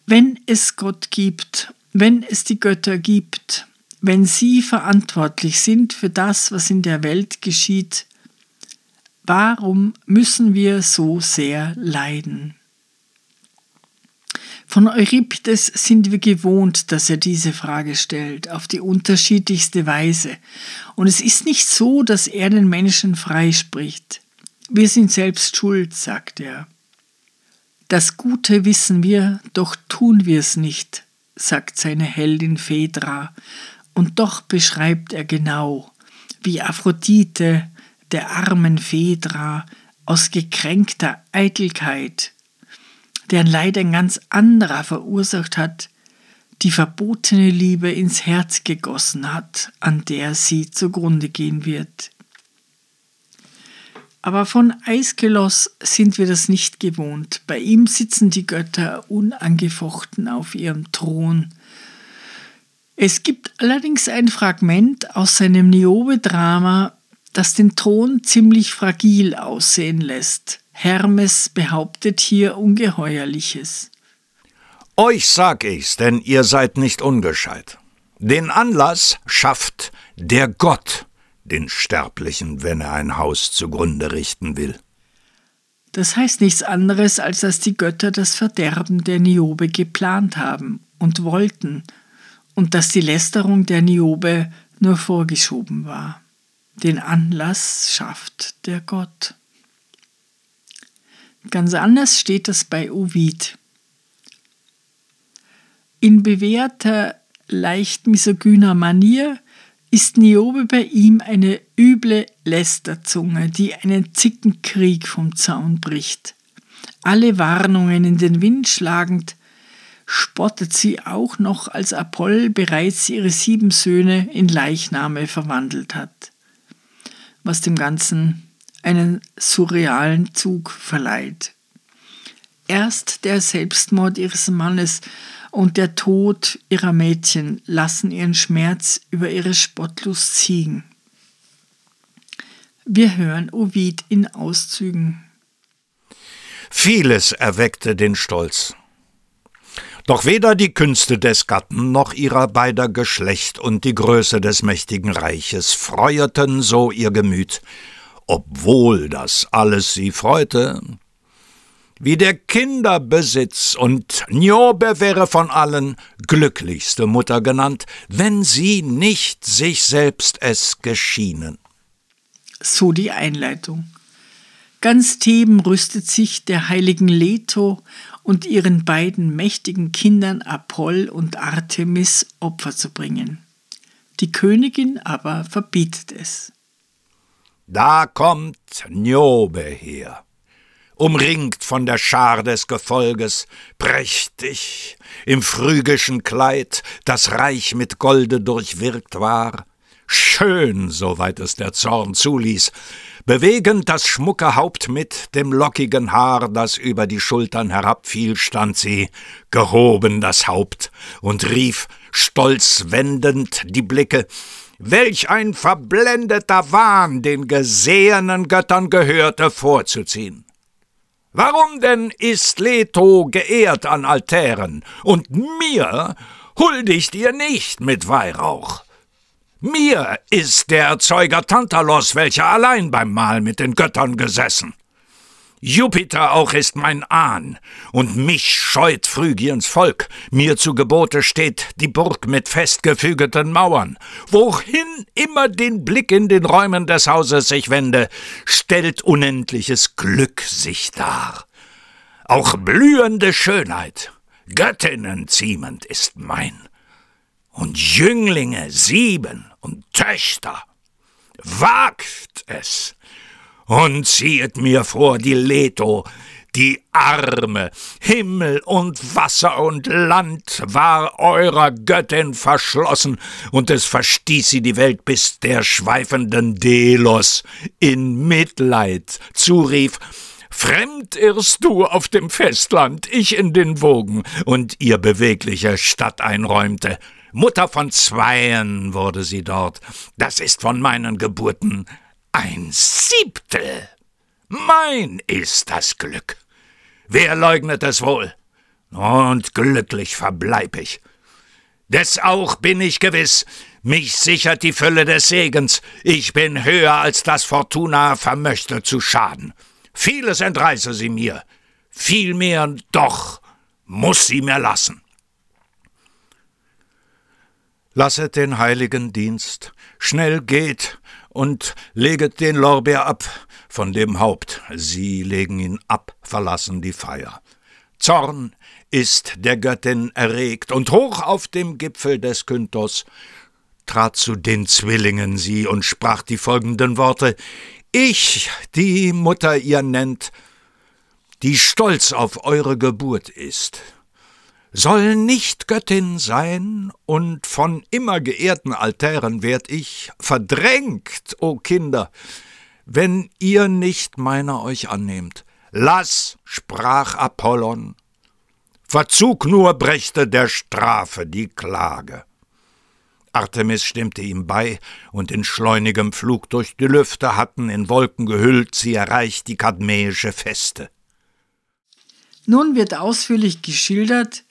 Wenn es Gott gibt, wenn es die Götter gibt, wenn sie verantwortlich sind für das, was in der Welt geschieht, warum müssen wir so sehr leiden? Von Euripides sind wir gewohnt, dass er diese Frage stellt, auf die unterschiedlichste Weise. Und es ist nicht so, dass er den Menschen freispricht. Wir sind selbst schuld, sagt er. Das Gute wissen wir, doch tun wir es nicht, sagt seine Heldin Phaedra, und doch beschreibt er genau, wie Aphrodite der armen Phaedra aus gekränkter Eitelkeit, deren Leid ein ganz anderer verursacht hat, die verbotene Liebe ins Herz gegossen hat, an der sie zugrunde gehen wird. Aber von Aeschylus sind wir das nicht gewohnt. Bei ihm sitzen die Götter unangefochten auf ihrem Thron. Es gibt allerdings ein Fragment aus seinem Niobe-Drama, das den Thron ziemlich fragil aussehen lässt. Hermes behauptet hier Ungeheuerliches. Euch sag ich's, denn ihr seid nicht ungescheit. Den Anlass schafft der Gott den Sterblichen, wenn er ein Haus zugrunde richten will. Das heißt nichts anderes, als dass die Götter das Verderben der Niobe geplant haben und wollten, und dass die Lästerung der Niobe nur vorgeschoben war. Den Anlass schafft der Gott. Ganz anders steht das bei Ovid. In bewährter, leicht misogyner Manier ist Niobe bei ihm eine üble Lästerzunge, die einen Zickenkrieg vom Zaun bricht. Alle Warnungen in den Wind schlagend, spottet sie auch noch, als Apoll bereits ihre sieben Söhne in Leichname verwandelt hat, was dem Ganzen einen surrealen Zug verleiht. Erst der Selbstmord ihres Mannes und der Tod ihrer Mädchen lassen ihren Schmerz über ihre Spottlust ziehen. Wir hören Ovid in Auszügen. Vieles erweckte den Stolz. Doch weder die Künste des Gatten noch ihrer beider Geschlecht und die Größe des mächtigen Reiches freueten so ihr Gemüt, obwohl das alles sie freute, wie der Kinderbesitz, und Niobe wäre von allen glücklichste Mutter genannt, wenn sie nicht sich selbst es geschienen. So die Einleitung. Ganz Theben rüstet sich der heiligen Leto und ihren beiden mächtigen Kindern Apoll und Artemis Opfer zu bringen. Die Königin aber verbietet es. Da kommt Niobe her umringt von der Schar des Gefolges, prächtig, im phrygischen Kleid, das reich mit Golde durchwirkt war, schön, soweit es der Zorn zuließ, bewegend das schmucke Haupt mit dem lockigen Haar, das über die Schultern herabfiel, stand sie, gehoben das Haupt, und rief, stolz wendend die Blicke, Welch ein verblendeter Wahn den gesehenen Göttern gehörte vorzuziehen. Warum denn ist Leto geehrt an Altären, und mir huldigt ihr nicht mit Weihrauch? Mir ist der Erzeuger Tantalos, welcher allein beim Mahl mit den Göttern gesessen. Jupiter auch ist mein Ahn, und mich scheut Phrygiens Volk. Mir zu Gebote steht die Burg mit festgefügeten Mauern. Wohin immer den Blick in den Räumen des Hauses sich wende, stellt unendliches Glück sich dar. Auch blühende Schönheit, Göttinnen ziemend ist mein. Und Jünglinge sieben und Töchter. Wagt es, und ziehet mir vor die Leto, die Arme, Himmel und Wasser und Land war eurer Göttin verschlossen, und es verstieß sie die Welt, bis der schweifenden Delos in Mitleid zurief, Fremd irrst du auf dem Festland, ich in den Wogen, und ihr bewegliche Stadt einräumte. Mutter von Zweien wurde sie dort, das ist von meinen Geburten ein Siebtel. Mein ist das Glück. Wer leugnet es wohl? Und glücklich verbleib ich. Des auch bin ich gewiss, mich sichert die Fülle des Segens, ich bin höher als das Fortuna vermöchte zu schaden. Vieles entreiße sie mir, viel mehr doch muss sie mir lassen. Lasset den heiligen Dienst, schnell geht, und leget den Lorbeer ab von dem Haupt. Sie legen ihn ab, verlassen die Feier. Zorn ist der Göttin erregt, und hoch auf dem Gipfel des Kynthos trat zu den Zwillingen sie und sprach die folgenden Worte Ich, die Mutter ihr nennt, die stolz auf eure Geburt ist, soll nicht Göttin sein, und von immer geehrten Altären werd ich verdrängt, o Kinder, wenn ihr nicht meiner euch annehmt. Lass, sprach Apollon, Verzug nur brächte der Strafe die Klage. Artemis stimmte ihm bei, und in schleunigem Flug durch die Lüfte hatten in Wolken gehüllt sie erreicht die kadmäische Feste. Nun wird ausführlich geschildert,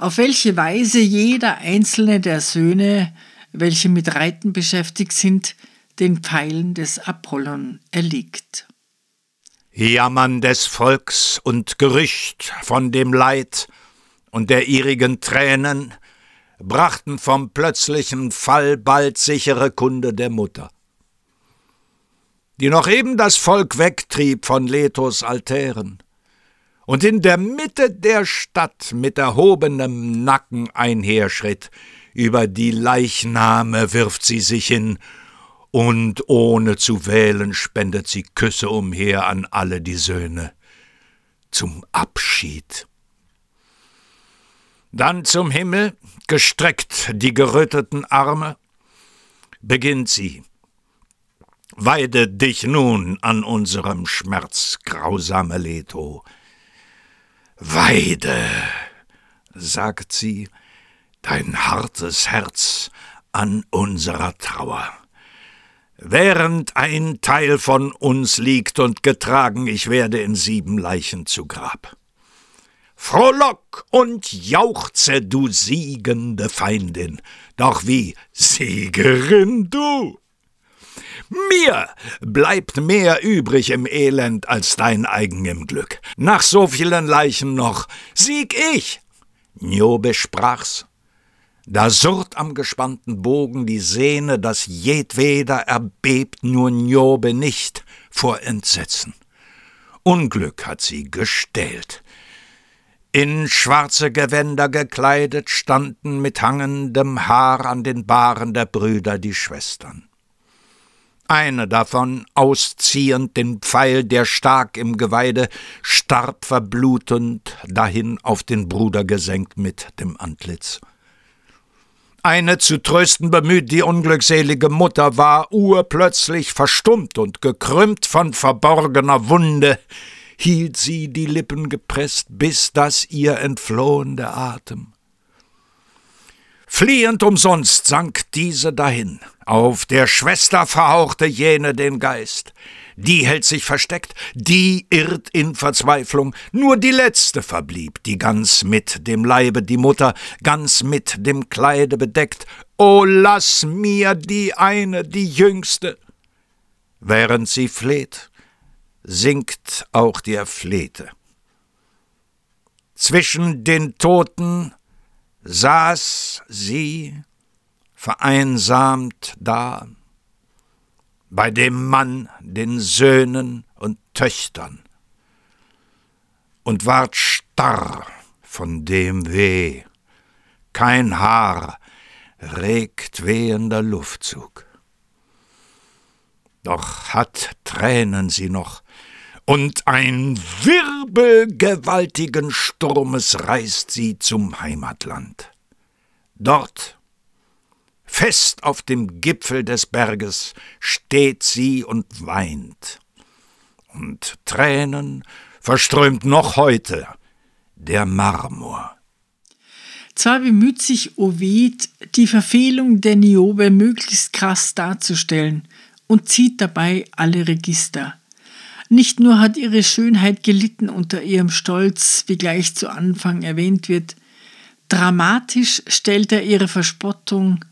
auf welche Weise jeder einzelne der Söhne, welche mit Reiten beschäftigt sind, den Pfeilen des Apollon erliegt. Jammern des Volks und Gerücht von dem Leid und der ihrigen Tränen brachten vom plötzlichen Fall bald sichere Kunde der Mutter, die noch eben das Volk wegtrieb von Letos Altären und in der Mitte der Stadt mit erhobenem Nacken einherschritt, über die Leichname wirft sie sich hin, und ohne zu wählen spendet sie Küsse umher an alle die Söhne zum Abschied. Dann zum Himmel, gestreckt die geröteten Arme, beginnt sie. Weide dich nun an unserem Schmerz, grausame Leto. Weide, sagt sie, dein hartes Herz an unserer Trauer. Während ein Teil von uns liegt und getragen, ich werde in sieben Leichen zu Grab. Frohlock und jauchze, du siegende Feindin, doch wie Siegerin du. Mir bleibt mehr übrig im Elend als dein eigen im Glück. Nach so vielen Leichen noch sieg ich. Niobe sprach's. Da surrt am gespannten Bogen die Sehne, dass jedweder erbebt, nur Niobe nicht vor Entsetzen. Unglück hat sie gestählt. In schwarze Gewänder gekleidet standen mit hangendem Haar an den Bahren der Brüder die Schwestern eine davon, ausziehend den Pfeil, der stark im Geweide, starb verblutend dahin auf den Bruder gesenkt mit dem Antlitz. Eine zu trösten bemüht, die unglückselige Mutter war urplötzlich verstummt und gekrümmt von verborgener Wunde, hielt sie die Lippen gepresst, bis das ihr entflohen der Atem. Fliehend umsonst sank diese dahin. Auf der Schwester verhauchte jene den Geist. Die hält sich versteckt, die irrt in Verzweiflung. Nur die letzte verblieb, die ganz mit dem Leibe, die Mutter ganz mit dem Kleide bedeckt. O lass mir die eine, die jüngste. Während sie fleht, sinkt auch der Flehte. Zwischen den Toten saß sie vereinsamt da, bei dem Mann, den Söhnen und Töchtern, und ward starr von dem Weh, kein Haar regt wehender Luftzug. Doch hat Tränen sie noch, und ein Wirbel gewaltigen Sturmes reißt sie zum Heimatland. Dort, fest auf dem Gipfel des Berges, steht sie und weint. Und Tränen verströmt noch heute der Marmor. Zwar bemüht sich Ovid, die Verfehlung der Niobe möglichst krass darzustellen und zieht dabei alle Register. Nicht nur hat ihre Schönheit gelitten unter ihrem Stolz, wie gleich zu Anfang erwähnt wird, dramatisch stellt er ihre Verspottung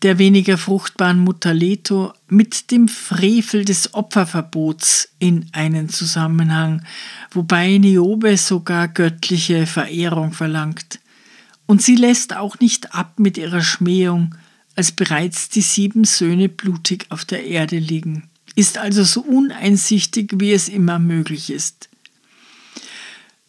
der weniger fruchtbaren Mutter Leto mit dem Frevel des Opferverbots in einen Zusammenhang, wobei Niobe sogar göttliche Verehrung verlangt. Und sie lässt auch nicht ab mit ihrer Schmähung, als bereits die sieben Söhne blutig auf der Erde liegen ist also so uneinsichtig, wie es immer möglich ist.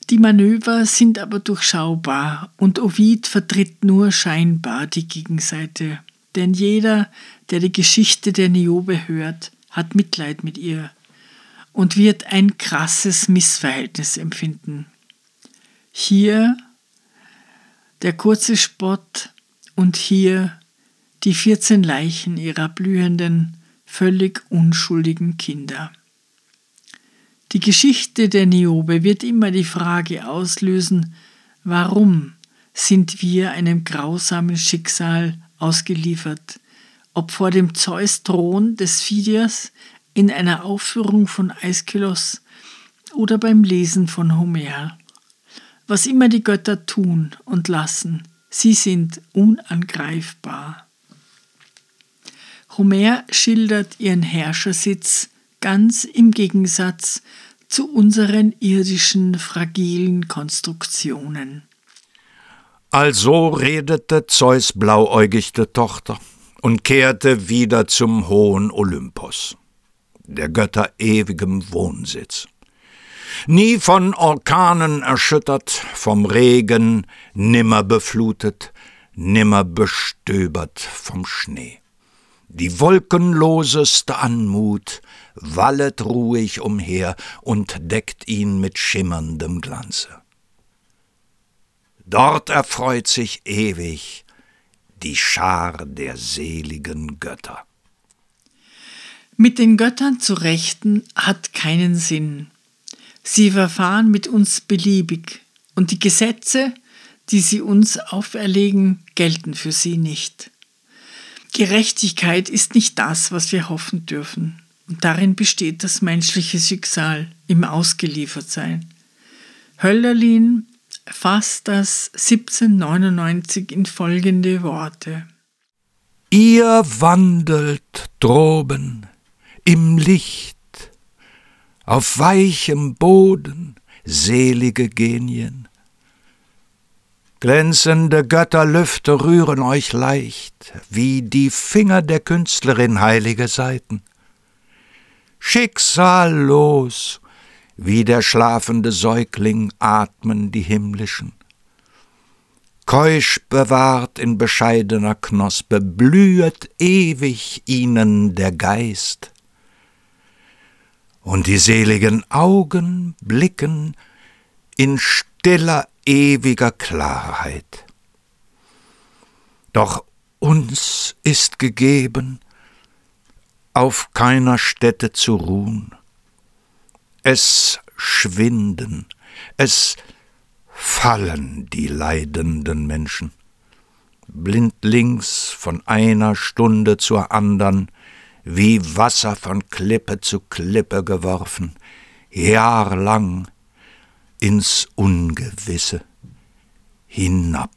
Die Manöver sind aber durchschaubar und Ovid vertritt nur scheinbar die Gegenseite. denn jeder, der die Geschichte der Niobe hört, hat Mitleid mit ihr und wird ein krasses Missverhältnis empfinden. Hier der kurze Spott und hier die 14 Leichen ihrer blühenden, völlig unschuldigen Kinder. Die Geschichte der Niobe wird immer die Frage auslösen, warum sind wir einem grausamen Schicksal ausgeliefert, ob vor dem Zeus-Thron des Phidias in einer Aufführung von Aeschylus oder beim Lesen von Homer. Was immer die Götter tun und lassen, sie sind unangreifbar. Homer schildert ihren Herrschersitz ganz im Gegensatz zu unseren irdischen fragilen Konstruktionen. Also redete Zeus blauäugigte Tochter und kehrte wieder zum hohen Olympos, der Götter ewigem Wohnsitz. Nie von Orkanen erschüttert, vom Regen nimmer beflutet, nimmer bestöbert vom Schnee. Die wolkenloseste Anmut wallet ruhig umher und deckt ihn mit schimmerndem Glanze. Dort erfreut sich ewig die Schar der seligen Götter. Mit den Göttern zu rechten hat keinen Sinn. Sie verfahren mit uns beliebig, und die Gesetze, die sie uns auferlegen, gelten für sie nicht. Gerechtigkeit ist nicht das, was wir hoffen dürfen, und darin besteht das menschliche Schicksal im Ausgeliefertsein. Hölderlin fasst das 1799 in folgende Worte. Ihr wandelt droben im Licht, auf weichem Boden, selige Genien. Glänzende Götterlüfte rühren euch leicht, wie die Finger der Künstlerin heilige Seiten. Schicksallos wie der schlafende Säugling atmen die himmlischen. Keusch bewahrt in bescheidener Knospe, blühet ewig ihnen der Geist. Und die seligen Augen blicken in stiller, ewiger Klarheit. Doch uns ist gegeben, auf keiner Stätte zu ruhen, es schwinden, es fallen die leidenden Menschen. Blindlings von einer Stunde zur andern, wie Wasser von Klippe zu Klippe geworfen, jahrelang ins Ungewisse hinab.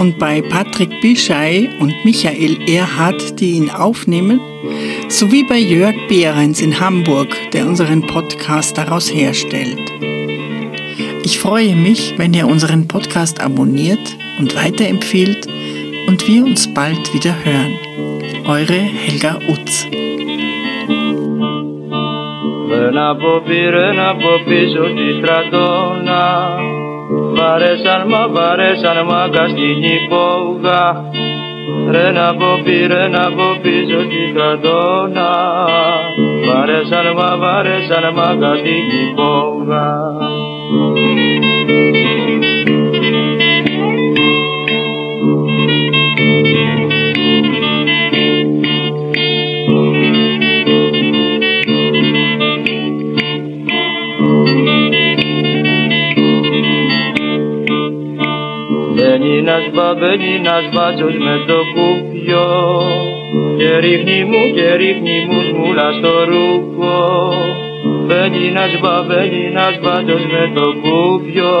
und bei Patrick Bischei und Michael Erhardt, die ihn aufnehmen, sowie bei Jörg Behrens in Hamburg, der unseren Podcast daraus herstellt. Ich freue mich, wenn ihr unseren Podcast abonniert und weiterempfehlt und wir uns bald wieder hören. Eure Helga Utz. Ένα ποπήρε, ένα ποπίσω τη στρατόνα Βαρέσαν μα βαρέσαν μα, στην υπόγα. Ρε να ποπεί, ρε να πίσω στην κατώνα Βαρέσαν μα βαρέσαν μα, στην υπόγα. нажба, бени нажба, чужме то купьо. Керихниму, керихниму, жмула что руко. Бени нажба, бени нажба, чужме то купьо.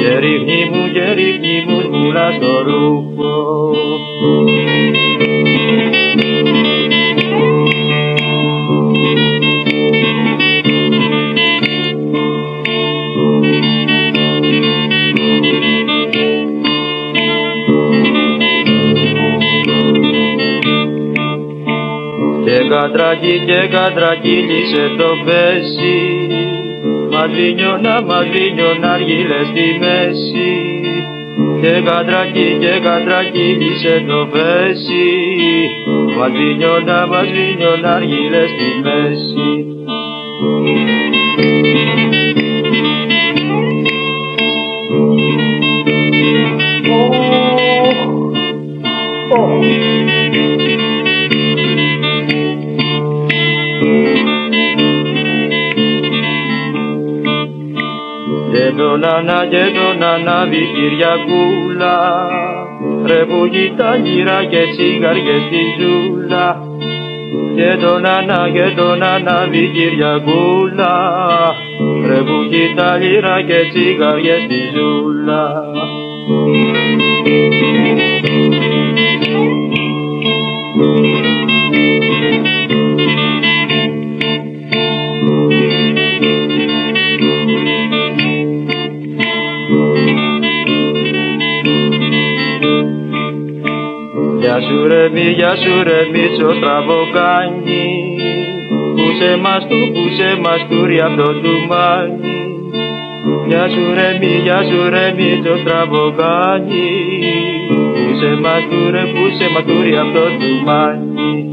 Керихниму, керихниму, жмула что руко. Κατρακί και κατρακύλισε το πέσι Μαδρίνιωνα, μαδρίνιωνα αργύλε στη μέση. Και κατρακί και κατρακύλισε το πέσι Μαδρίνιωνα, μαδρίνιωνα αργύλε στη μέση τον Ανά και τον Ανάβη Κυριακούλα ρε που τα γύρα και τσιγαριές στη ζούλα και τον Ανά και τον Ανάβη Κυριακούλα ρε που τα γύρα και τσιγαριές στη ζούλα σου ρε μη, γεια σου ρε μίτσο στραβοκάνι Πούσε μας του, πούσε μας του ρε αυτό του μάνι Γεια σου ρε μη, γεια σου ρε μίτσο στραβοκάνι Πούσε μας του ρε, πούσε μας του ρε αυτό του μάνι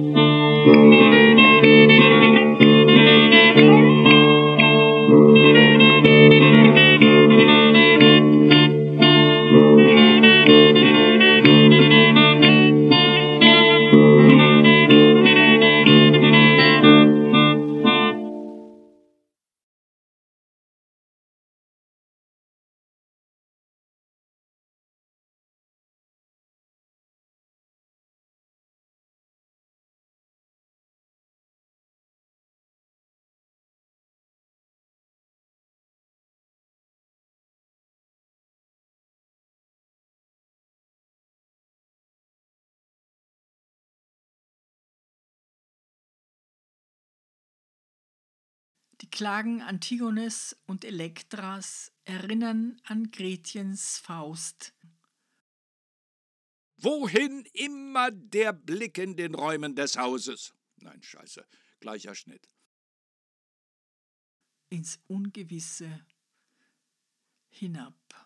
Klagen Antigones und Elektras erinnern an Gretchens Faust. Wohin immer der Blick in den Räumen des Hauses? Nein, scheiße, gleicher Schnitt. Ins Ungewisse hinab.